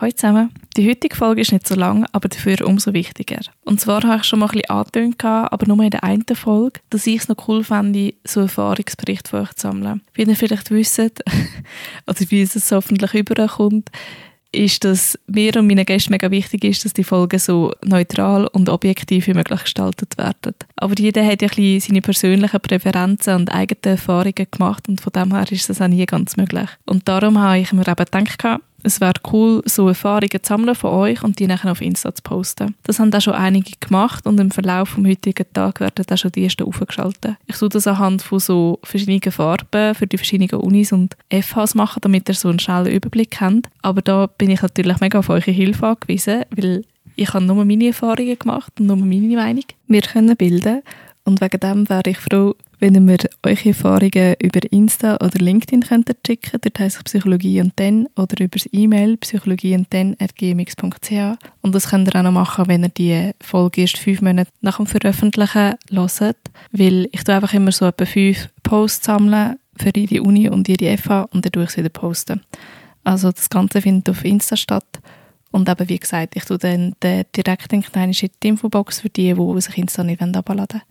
Hallo zusammen. Die heutige Folge ist nicht so lang, aber dafür umso wichtiger. Und zwar habe ich schon mal ein bisschen angetönt, aber nur in der einen Folge, dass ich es noch cool fände, so Erfahrungsbericht von euch zu sammeln. Wie ihr vielleicht wisst, oder wie es hoffentlich überkommt, ist, dass mir und meinen Gästen mega wichtig ist, dass die Folgen so neutral und objektiv wie möglich gestaltet werden. Aber jeder hat ja ein bisschen seine persönlichen Präferenzen und eigene Erfahrungen gemacht und von dem her ist das auch nie ganz möglich. Und darum habe ich mir eben gedacht, es wäre cool, so Erfahrungen zu sammeln von euch und die nachher auf Insta zu posten. Das haben auch schon einige gemacht und im Verlauf des heutigen Tages werden auch schon die ersten aufgeschaltet. Ich tue das anhand von so verschiedenen Farben für die verschiedenen Unis und FHs machen, damit ihr so einen schnellen Überblick habt. Aber da bin ich natürlich mega auf eure Hilfe angewiesen, weil ich habe nur meine Erfahrungen gemacht und nur meine Meinung. Wir können bilden und wegen dem wäre ich froh, wenn ihr eure Erfahrungen über Insta oder LinkedIn könnt schicken dort heisst Psychologie und dann, oder über das E-Mail psychologie und das könnt ihr auch noch machen, wenn ihr die Folge erst fünf Monate nach dem Veröffentlichen hört, weil ich tue einfach immer so etwa fünf Posts sammeln für jede Uni und jede FH und dann tue ich sie wieder posten. Also das Ganze findet auf Insta statt und eben, wie gesagt, ich tue dann den Direktlink in die Infobox für die, die sich Insta nicht abladen wollen.